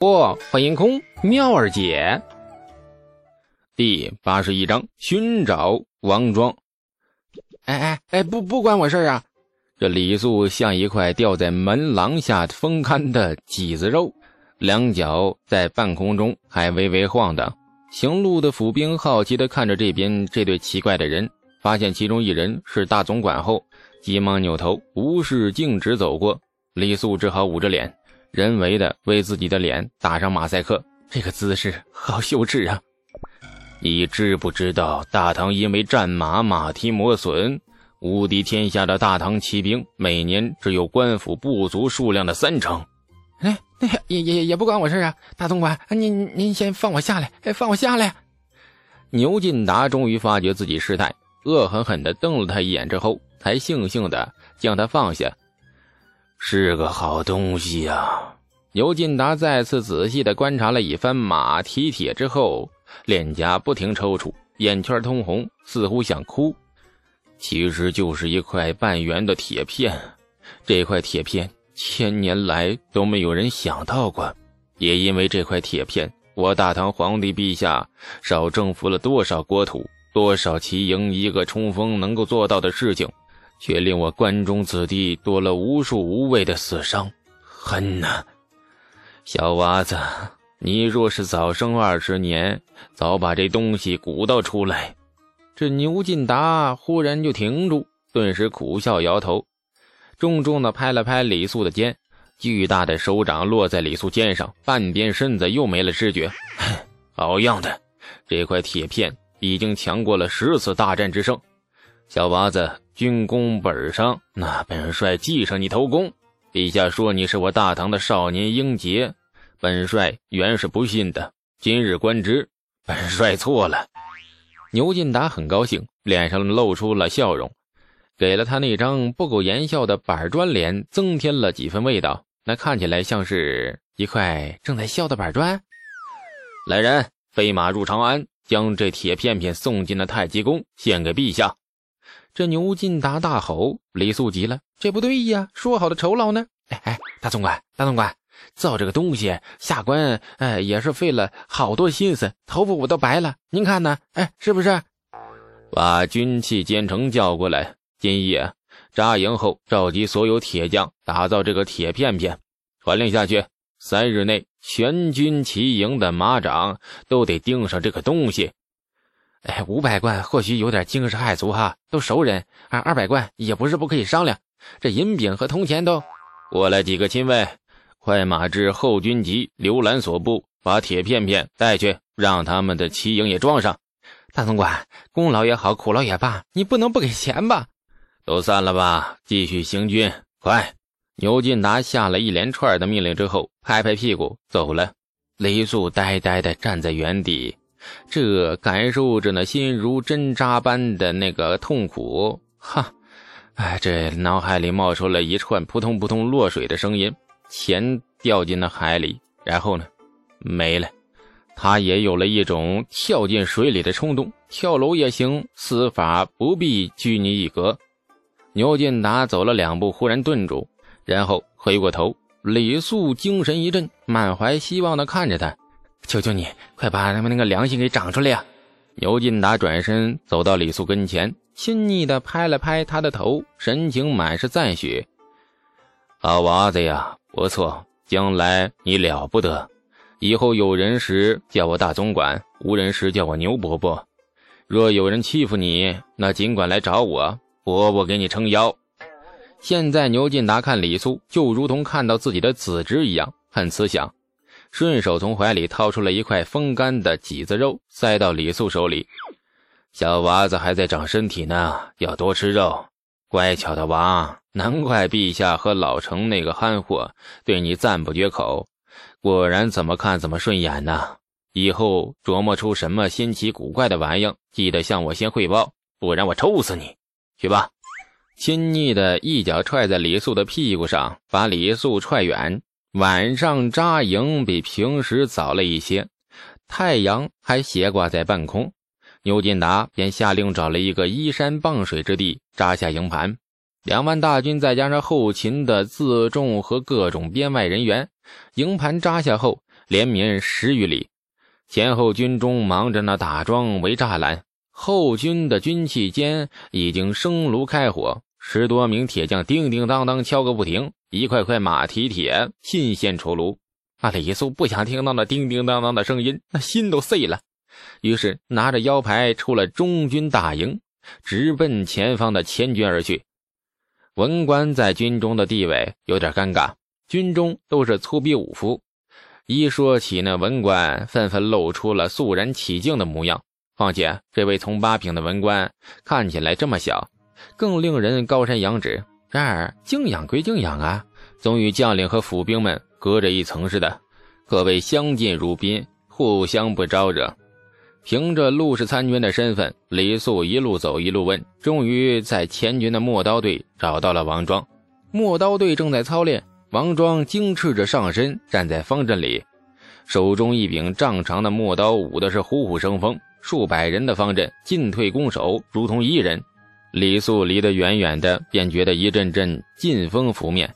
不，欢迎空妙儿姐。第八十一章寻找王庄。哎哎哎，不不关我事啊！这李素像一块吊在门廊下风干的麂子肉，两脚在半空中还微微晃荡。行路的府兵好奇地看着这边这对奇怪的人，发现其中一人是大总管后，急忙扭头无视，径直走过。李素只好捂着脸，人为的为自己的脸打上马赛克。这个姿势好羞耻啊！你知不知道，大唐因为战马马蹄磨损，无敌天下的大唐骑兵每年只有官府部族数量的三成。哎，也也也不关我事啊！大总管，您您先放我下来，放我下来！牛进达终于发觉自己失态，恶狠狠地瞪了他一眼之后，才悻悻地将他放下。是个好东西呀！牛进达再次仔细地观察了一番马蹄铁之后，脸颊不停抽搐，眼圈通红，似乎想哭。其实就是一块半圆的铁片，这块铁片千年来都没有人想到过。也因为这块铁片，我大唐皇帝陛下少征服了多少国土，多少骑营一个冲锋能够做到的事情。却令我关中子弟多了无数无谓的死伤，恨呐！小娃子，你若是早生二十年，早把这东西鼓捣出来。这牛进达忽然就停住，顿时苦笑摇头，重重的拍了拍李素的肩，巨大的手掌落在李素肩上，半边身子又没了知觉。好样的，这块铁片已经强过了十次大战之胜。小娃子，军功本上，那本帅记上你头功。陛下说你是我大唐的少年英杰，本帅原是不信的。今日观之，本帅错了。牛进达很高兴，脸上露出了笑容，给了他那张不苟言笑的板砖脸增添了几分味道。那看起来像是一块正在笑的板砖。来人，飞马入长安，将这铁片片送进了太极宫，献给陛下。这牛进达大吼，李素急了：“这不对呀，说好的酬劳呢？”哎哎，大总管，大总管，造这个东西下官哎也是费了好多心思，头发我都白了，您看呢？哎，是不是？把军器监丞叫过来，今夜扎营后召集所有铁匠打造这个铁片片，传令下去，三日内全军齐营的马掌都得钉上这个东西。哎，五百贯或许有点惊世骇俗哈，都熟人；而二百贯也不是不可以商量。这银饼和铜钱都……过来几个亲卫，快马至后军集刘兰所部，把铁片片带去，让他们的骑营也装上。大总管，功劳也好，苦劳也罢，你不能不给钱吧？都散了吧，继续行军。快！牛进达下了一连串的命令之后，拍拍屁股走了。雷素呆呆地站在原地。这感受着那心如针扎般的那个痛苦，哈，哎，这脑海里冒出了一串扑通扑通落水的声音，钱掉进了海里，然后呢，没了。他也有了一种跳进水里的冲动，跳楼也行，死法不必拘泥一格。牛进达走了两步，忽然顿住，然后回过头，李素精神一振，满怀希望地看着他。求求你，快把他们那个良心给长出来呀！牛进达转身走到李素跟前，亲昵的拍了拍他的头，神情满是赞许：“好娃子呀，不错，将来你了不得。以后有人时叫我大总管，无人时叫我牛伯伯。若有人欺负你，那尽管来找我，伯伯给你撑腰。”现在牛进达看李素，就如同看到自己的子侄一样，很慈祥。顺手从怀里掏出了一块风干的麂子肉，塞到李素手里。小娃子还在长身体呢，要多吃肉。乖巧的娃，难怪陛下和老程那个憨货对你赞不绝口。果然怎么看怎么顺眼呢。以后琢磨出什么新奇古怪的玩意，记得向我先汇报，不然我抽死你。去吧，亲昵的一脚踹在李素的屁股上，把李素踹远。晚上扎营比平时早了一些，太阳还斜挂在半空。牛进达便下令找了一个依山傍水之地扎下营盘。两万大军再加上后勤的自重和各种编外人员，营盘扎下后，连绵十余里，前后军中忙着那打桩围栅栏，后军的军器间已经生炉开火，十多名铁匠叮叮当当敲个不停，一块块马蹄铁新鲜出炉。那李素不想听到那叮叮当当的声音，那心都碎了。于是拿着腰牌出了中军大营，直奔前方的千军而去。文官在军中的地位有点尴尬，军中都是粗鄙武夫，一说起那文官，纷纷露出了肃然起敬的模样。况且这位从八品的文官看起来这么小，更令人高山仰止。然而敬仰归敬仰啊，总与将领和府兵们。隔着一层似的，可谓相敬如宾，互相不招惹。凭着陆氏参军的身份，李素一路走一路问，终于在前军的陌刀队找到了王庄。陌刀队正在操练，王庄精赤着上身站在方阵里，手中一柄丈长的陌刀舞的是虎虎生风。数百人的方阵进退攻守如同一人，李素离得远远的，便觉得一阵阵劲风拂面。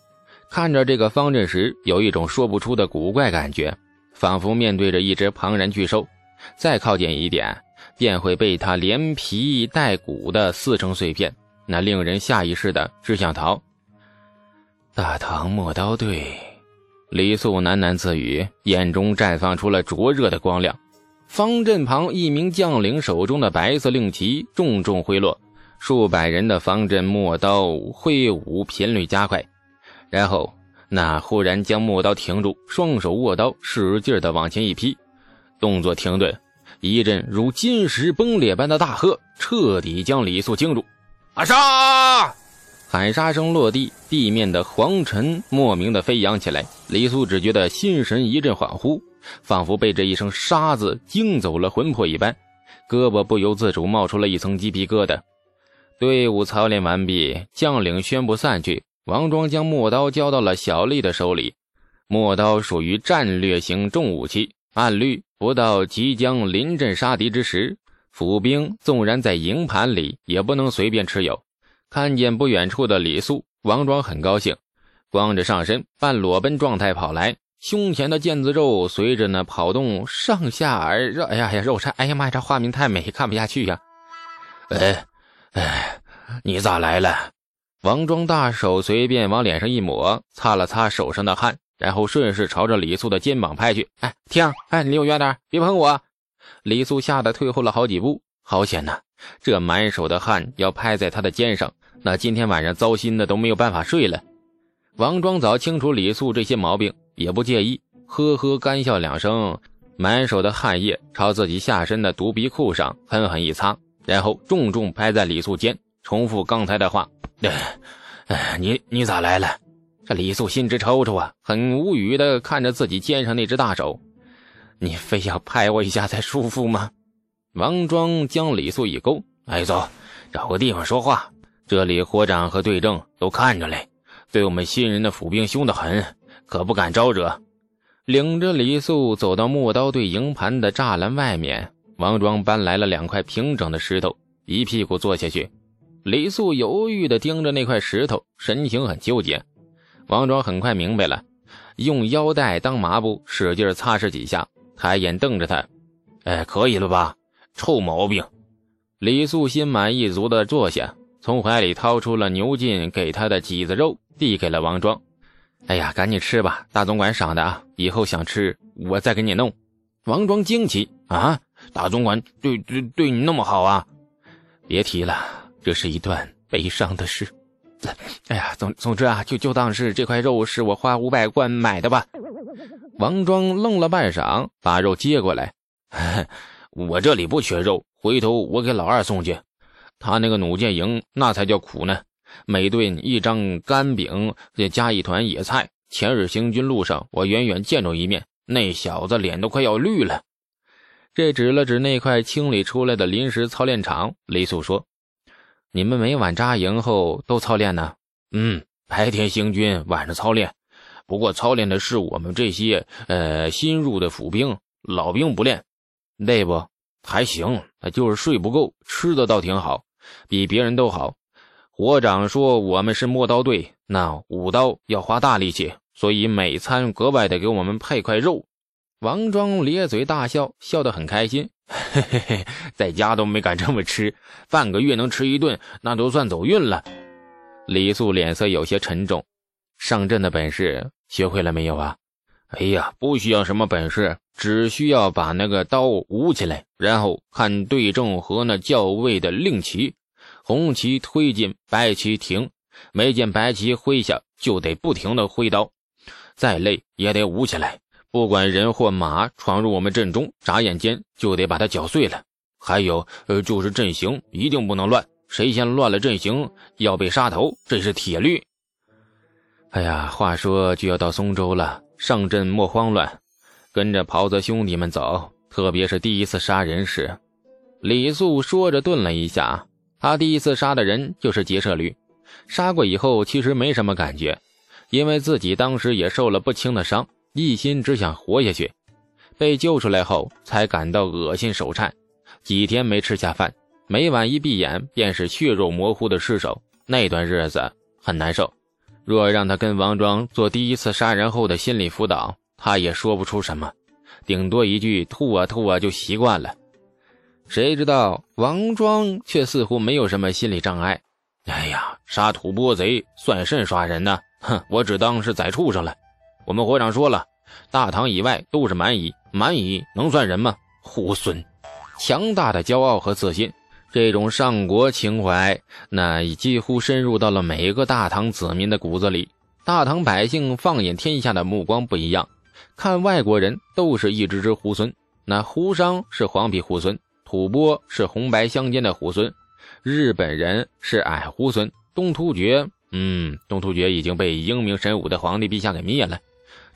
看着这个方阵时，有一种说不出的古怪感觉，仿佛面对着一只庞然巨兽。再靠近一点，便会被它连皮带骨的撕成碎片，那令人下意识的只想逃。大唐陌刀队，李素喃喃自语，眼中绽放出了灼热的光亮。方阵旁，一名将领手中的白色令旗重重挥落，数百人的方阵磨刀挥舞频率加快。然后，那忽然将磨刀停住，双手握刀，使劲的往前一劈，动作停顿，一阵如金石崩裂般的大喝，彻底将李素惊住。阿杀！喊杀声落地，地面的黄尘莫名的飞扬起来。李素只觉得心神一阵恍惚，仿佛被这一声“杀”字惊走了魂魄一般，胳膊不由自主冒出了一层鸡皮疙瘩。队伍操练完毕，将领宣布散去。王庄将陌刀交到了小丽的手里。陌刀属于战略型重武器，按律不到即将临阵杀敌之时，府兵纵然在营盘里也不能随便持有。看见不远处的李素，王庄很高兴，光着上身，半裸奔状态跑来，胸前的腱子肉随着那跑动上下而热。哎呀呀，肉颤！哎呀妈呀，这画面太美，看不下去呀！哎哎，你咋来了？王庄大手随便往脸上一抹，擦了擦手上的汗，然后顺势朝着李素的肩膀拍去。哎，停！哎，离我远点，别碰我！李素吓得退后了好几步。好险呐，这满手的汗要拍在他的肩上，那今天晚上糟心的都没有办法睡了。王庄早清楚李素这些毛病，也不介意，呵呵干笑两声，满手的汗液朝自己下身的独鼻裤上狠狠一擦，然后重重拍在李素肩，重复刚才的话。哎，哎，你你咋来了？这李素心直抽抽啊，很无语的看着自己肩上那只大手。你非要拍我一下才舒服吗？王庄将李素一勾，哎，走，找个地方说话。这里火长和队正都看着嘞，对我们新人的府兵凶得很，可不敢招惹。领着李素走到磨刀队营盘的栅栏外面，王庄搬来了两块平整的石头，一屁股坐下去。李素犹豫地盯着那块石头，神情很纠结。王庄很快明白了，用腰带当抹布，使劲擦拭几下，抬眼瞪着他：“哎，可以了吧？臭毛病！”李素心满意足地坐下，从怀里掏出了牛进给他的脊子肉，递给了王庄：“哎呀，赶紧吃吧，大总管赏的啊！以后想吃，我再给你弄。”王庄惊奇：“啊，大总管对对对你那么好啊？别提了。”这是一段悲伤的事，哎呀，总总之啊，就就当是这块肉是我花五百贯买的吧。王庄愣了半晌，把肉接过来，我这里不缺肉，回头我给老二送去。他那个弩箭营那才叫苦呢，每顿一张干饼，再加一团野菜。前日行军路上，我远远见着一面，那小子脸都快要绿了。这指了指那块清理出来的临时操练场，李素说。你们每晚扎营后都操练呢？嗯，白天行军，晚上操练。不过操练的是我们这些呃新入的府兵，老兵不练，累不？还行，就是睡不够，吃的倒挺好，比别人都好。伙长说我们是磨刀队，那舞刀要花大力气，所以每餐格外的给我们配块肉。王庄咧嘴大笑，笑得很开心。嘿嘿嘿，在家都没敢这么吃，半个月能吃一顿，那都算走运了。李素脸色有些沉重，上阵的本事学会了没有啊？哎呀，不需要什么本事，只需要把那个刀舞起来，然后看对正和那校尉的令旗，红旗推进，白旗停，没见白旗挥下，就得不停的挥刀，再累也得舞起来。不管人或马闯入我们阵中，眨眼间就得把它搅碎了。还有，呃，就是阵型一定不能乱，谁先乱了阵型，要被杀头，这是铁律。哎呀，话说就要到松州了，上阵莫慌乱，跟着袍泽兄弟们走。特别是第一次杀人时，李素说着顿了一下。他第一次杀的人就是劫舍驴，杀过以后其实没什么感觉，因为自己当时也受了不轻的伤。一心只想活下去，被救出来后才感到恶心手颤，几天没吃下饭，每晚一闭眼便是血肉模糊的尸首，那段日子很难受。若让他跟王庄做第一次杀人后的心理辅导，他也说不出什么，顶多一句吐啊吐啊就习惯了。谁知道王庄却似乎没有什么心理障碍。哎呀，杀土蕃贼算甚杀人呢？哼，我只当是宰畜生了。我们会长说了，大唐以外都是蛮夷，蛮夷能算人吗？猢狲！强大的骄傲和自信，这种上国情怀，那已几乎深入到了每个大唐子民的骨子里。大唐百姓放眼天下的目光不一样，看外国人都是一只只猢狲。那胡商是黄皮猢狲，吐蕃是红白相间的猢狲，日本人是矮猢狲，东突厥，嗯，东突厥已经被英明神武的皇帝陛下给灭了。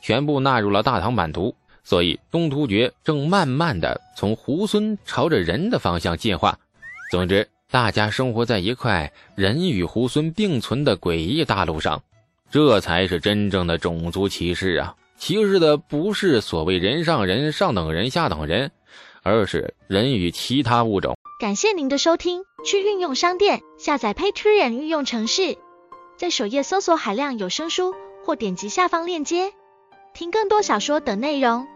全部纳入了大唐版图，所以东突厥正慢慢的从猢狲朝着人的方向进化。总之，大家生活在一块人与猢狲并存的诡异大陆上，这才是真正的种族歧视啊！歧视的不是所谓人上人、上等人、下等人，而是人与其他物种。感谢您的收听，去运用商店下载 Patreon 运用城市，在首页搜索海量有声书，或点击下方链接。听更多小说等内容。